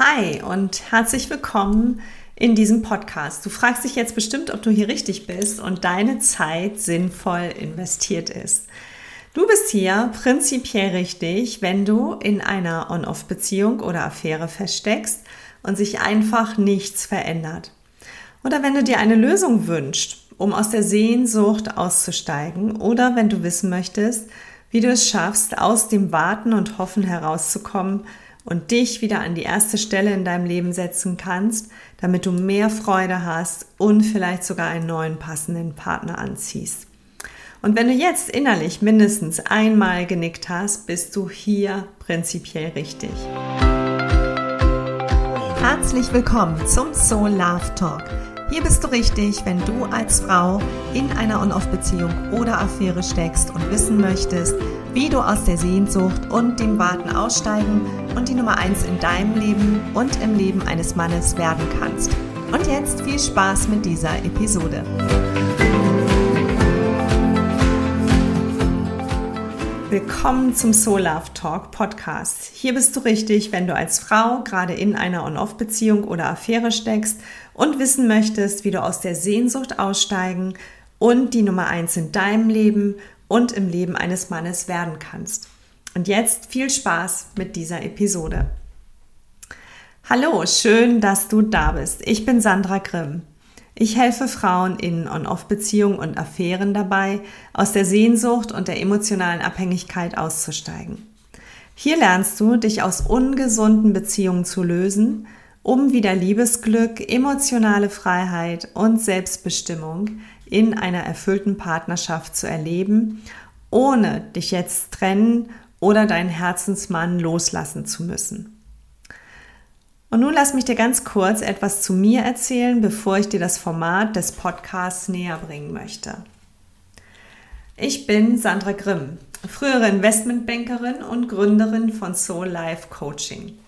Hi und herzlich willkommen in diesem Podcast. Du fragst dich jetzt bestimmt, ob du hier richtig bist und deine Zeit sinnvoll investiert ist. Du bist hier prinzipiell richtig, wenn du in einer On-Off-Beziehung oder Affäre feststeckst und sich einfach nichts verändert. Oder wenn du dir eine Lösung wünschst, um aus der Sehnsucht auszusteigen oder wenn du wissen möchtest, wie du es schaffst, aus dem Warten und Hoffen herauszukommen und dich wieder an die erste Stelle in deinem Leben setzen kannst, damit du mehr Freude hast und vielleicht sogar einen neuen passenden Partner anziehst. Und wenn du jetzt innerlich mindestens einmal genickt hast, bist du hier prinzipiell richtig. Herzlich willkommen zum Soul Love Talk. Hier bist du richtig, wenn du als Frau in einer On-Off-Beziehung oder Affäre steckst und wissen möchtest, wie du aus der Sehnsucht und dem Warten aussteigen und die Nummer 1 in deinem Leben und im Leben eines Mannes werden kannst. Und jetzt viel Spaß mit dieser Episode. Willkommen zum Soul Love Talk Podcast. Hier bist du richtig, wenn du als Frau gerade in einer On-Off-Beziehung oder Affäre steckst und wissen möchtest, wie du aus der Sehnsucht aussteigen und die Nummer 1 in deinem Leben und im Leben eines Mannes werden kannst. Und jetzt viel Spaß mit dieser Episode. Hallo, schön, dass du da bist. Ich bin Sandra Grimm. Ich helfe Frauen in On-Off-Beziehungen und Affären dabei, aus der Sehnsucht und der emotionalen Abhängigkeit auszusteigen. Hier lernst du, dich aus ungesunden Beziehungen zu lösen, um wieder Liebesglück, emotionale Freiheit und Selbstbestimmung in einer erfüllten Partnerschaft zu erleben, ohne dich jetzt trennen oder deinen Herzensmann loslassen zu müssen. Und nun lass mich dir ganz kurz etwas zu mir erzählen, bevor ich dir das Format des Podcasts näher bringen möchte. Ich bin Sandra Grimm, frühere Investmentbankerin und Gründerin von Soul Life Coaching.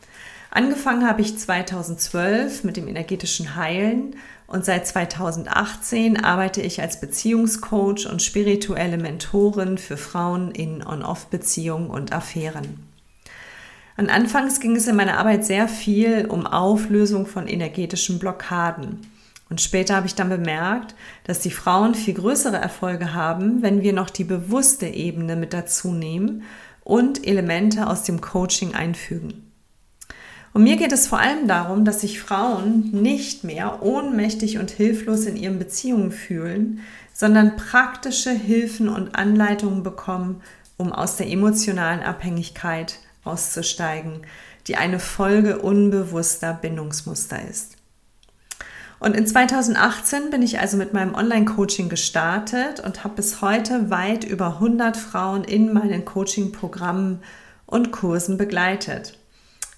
Angefangen habe ich 2012 mit dem energetischen Heilen und seit 2018 arbeite ich als Beziehungscoach und spirituelle Mentorin für Frauen in On-Off-Beziehungen und Affären. An Anfangs ging es in meiner Arbeit sehr viel um Auflösung von energetischen Blockaden. Und später habe ich dann bemerkt, dass die Frauen viel größere Erfolge haben, wenn wir noch die bewusste Ebene mit dazu nehmen und Elemente aus dem Coaching einfügen. Und mir geht es vor allem darum, dass sich Frauen nicht mehr ohnmächtig und hilflos in ihren Beziehungen fühlen, sondern praktische Hilfen und Anleitungen bekommen, um aus der emotionalen Abhängigkeit auszusteigen, die eine Folge unbewusster Bindungsmuster ist. Und in 2018 bin ich also mit meinem Online-Coaching gestartet und habe bis heute weit über 100 Frauen in meinen Coaching-Programmen und Kursen begleitet.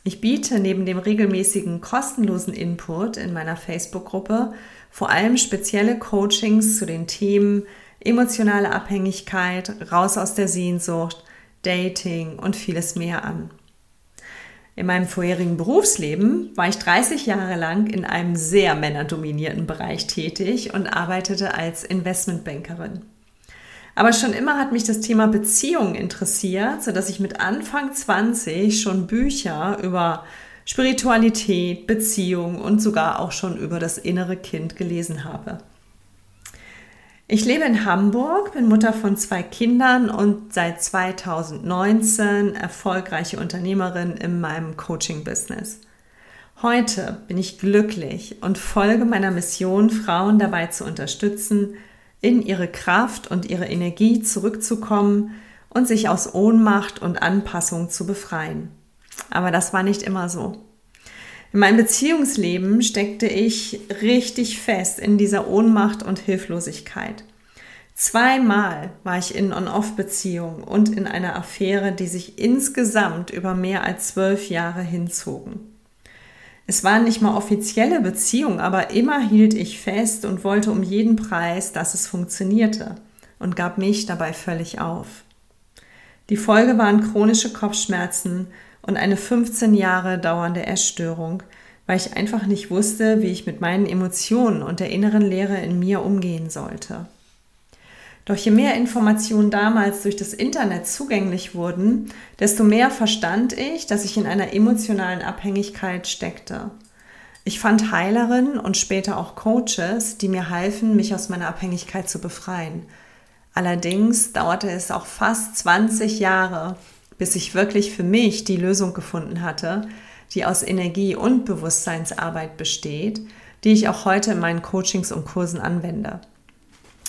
Ich biete neben dem regelmäßigen kostenlosen Input in meiner Facebook-Gruppe vor allem spezielle Coachings zu den Themen emotionale Abhängigkeit, raus aus der Sehnsucht, Dating und vieles mehr an. In meinem vorherigen Berufsleben war ich 30 Jahre lang in einem sehr männerdominierten Bereich tätig und arbeitete als Investmentbankerin. Aber schon immer hat mich das Thema Beziehungen interessiert, sodass ich mit Anfang 20 schon Bücher über Spiritualität, Beziehung und sogar auch schon über das innere Kind gelesen habe. Ich lebe in Hamburg, bin Mutter von zwei Kindern und seit 2019 erfolgreiche Unternehmerin in meinem Coaching-Business. Heute bin ich glücklich und folge meiner Mission, Frauen dabei zu unterstützen, in ihre Kraft und ihre Energie zurückzukommen und sich aus Ohnmacht und Anpassung zu befreien. Aber das war nicht immer so. In meinem Beziehungsleben steckte ich richtig fest in dieser Ohnmacht und Hilflosigkeit. Zweimal war ich in On-Off-Beziehung und in einer Affäre, die sich insgesamt über mehr als zwölf Jahre hinzogen. Es waren nicht mal offizielle Beziehungen, aber immer hielt ich fest und wollte um jeden Preis, dass es funktionierte und gab mich dabei völlig auf. Die Folge waren chronische Kopfschmerzen und eine 15 Jahre dauernde Essstörung, weil ich einfach nicht wusste, wie ich mit meinen Emotionen und der inneren Leere in mir umgehen sollte. Doch je mehr Informationen damals durch das Internet zugänglich wurden, desto mehr verstand ich, dass ich in einer emotionalen Abhängigkeit steckte. Ich fand Heilerinnen und später auch Coaches, die mir halfen, mich aus meiner Abhängigkeit zu befreien. Allerdings dauerte es auch fast 20 Jahre, bis ich wirklich für mich die Lösung gefunden hatte, die aus Energie- und Bewusstseinsarbeit besteht, die ich auch heute in meinen Coachings und Kursen anwende.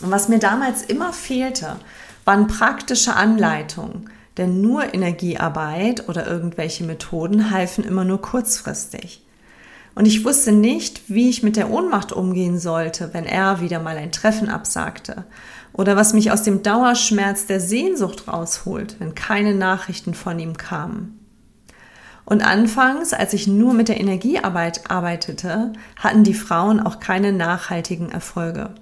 Und was mir damals immer fehlte, waren praktische Anleitungen, denn nur Energiearbeit oder irgendwelche Methoden halfen immer nur kurzfristig. Und ich wusste nicht, wie ich mit der Ohnmacht umgehen sollte, wenn er wieder mal ein Treffen absagte. Oder was mich aus dem Dauerschmerz der Sehnsucht rausholt, wenn keine Nachrichten von ihm kamen. Und anfangs, als ich nur mit der Energiearbeit arbeitete, hatten die Frauen auch keine nachhaltigen Erfolge.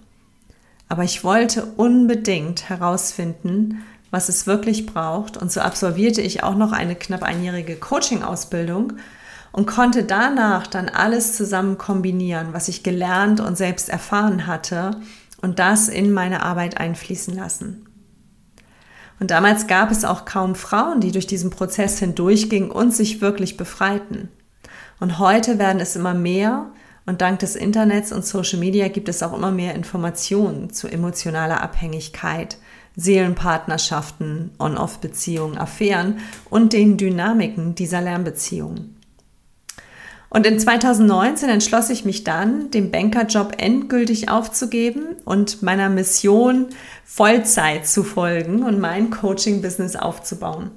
Aber ich wollte unbedingt herausfinden, was es wirklich braucht. Und so absolvierte ich auch noch eine knapp einjährige Coaching-Ausbildung und konnte danach dann alles zusammen kombinieren, was ich gelernt und selbst erfahren hatte und das in meine Arbeit einfließen lassen. Und damals gab es auch kaum Frauen, die durch diesen Prozess hindurchgingen und sich wirklich befreiten. Und heute werden es immer mehr und dank des Internets und Social Media gibt es auch immer mehr Informationen zu emotionaler Abhängigkeit, Seelenpartnerschaften, On-Off-Beziehungen, Affären und den Dynamiken dieser Lernbeziehungen. Und in 2019 entschloss ich mich dann, den Bankerjob endgültig aufzugeben und meiner Mission Vollzeit zu folgen und mein Coaching-Business aufzubauen.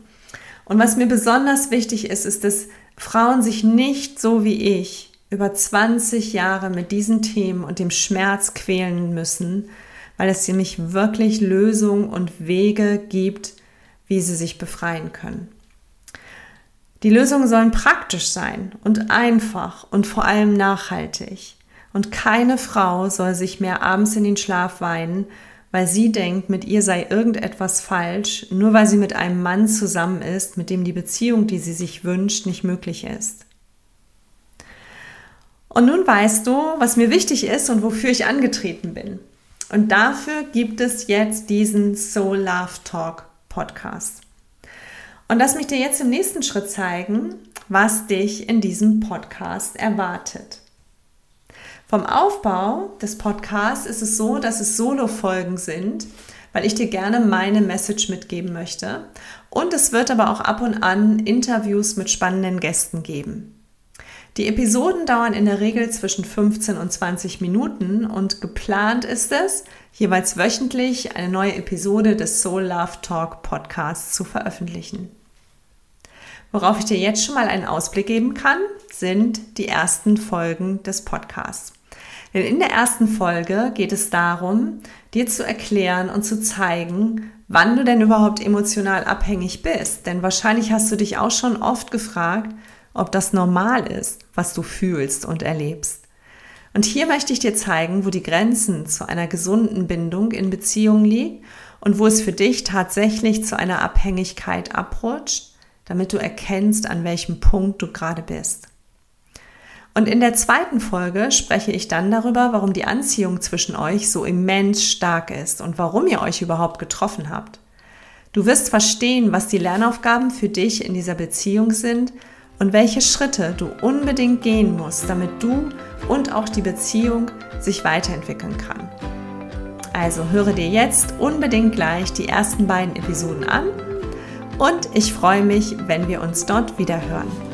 Und was mir besonders wichtig ist, ist, dass Frauen sich nicht so wie ich über 20 Jahre mit diesen Themen und dem Schmerz quälen müssen, weil es nämlich wirklich Lösungen und Wege gibt, wie sie sich befreien können. Die Lösungen sollen praktisch sein und einfach und vor allem nachhaltig. Und keine Frau soll sich mehr abends in den Schlaf weinen, weil sie denkt, mit ihr sei irgendetwas falsch, nur weil sie mit einem Mann zusammen ist, mit dem die Beziehung, die sie sich wünscht, nicht möglich ist. Und nun weißt du, was mir wichtig ist und wofür ich angetreten bin. Und dafür gibt es jetzt diesen Soul Love Talk Podcast. Und lass mich dir jetzt im nächsten Schritt zeigen, was dich in diesem Podcast erwartet. Vom Aufbau des Podcasts ist es so, dass es Solo-Folgen sind, weil ich dir gerne meine Message mitgeben möchte. Und es wird aber auch ab und an Interviews mit spannenden Gästen geben. Die Episoden dauern in der Regel zwischen 15 und 20 Minuten und geplant ist es, jeweils wöchentlich eine neue Episode des Soul Love Talk Podcasts zu veröffentlichen. Worauf ich dir jetzt schon mal einen Ausblick geben kann, sind die ersten Folgen des Podcasts. Denn in der ersten Folge geht es darum, dir zu erklären und zu zeigen, wann du denn überhaupt emotional abhängig bist. Denn wahrscheinlich hast du dich auch schon oft gefragt, ob das normal ist, was du fühlst und erlebst. Und hier möchte ich dir zeigen, wo die Grenzen zu einer gesunden Bindung in Beziehungen liegen und wo es für dich tatsächlich zu einer Abhängigkeit abrutscht, damit du erkennst, an welchem Punkt du gerade bist. Und in der zweiten Folge spreche ich dann darüber, warum die Anziehung zwischen euch so immens stark ist und warum ihr euch überhaupt getroffen habt. Du wirst verstehen, was die Lernaufgaben für dich in dieser Beziehung sind und welche Schritte du unbedingt gehen musst, damit du und auch die Beziehung sich weiterentwickeln kann. Also höre dir jetzt unbedingt gleich die ersten beiden Episoden an und ich freue mich, wenn wir uns dort wieder hören.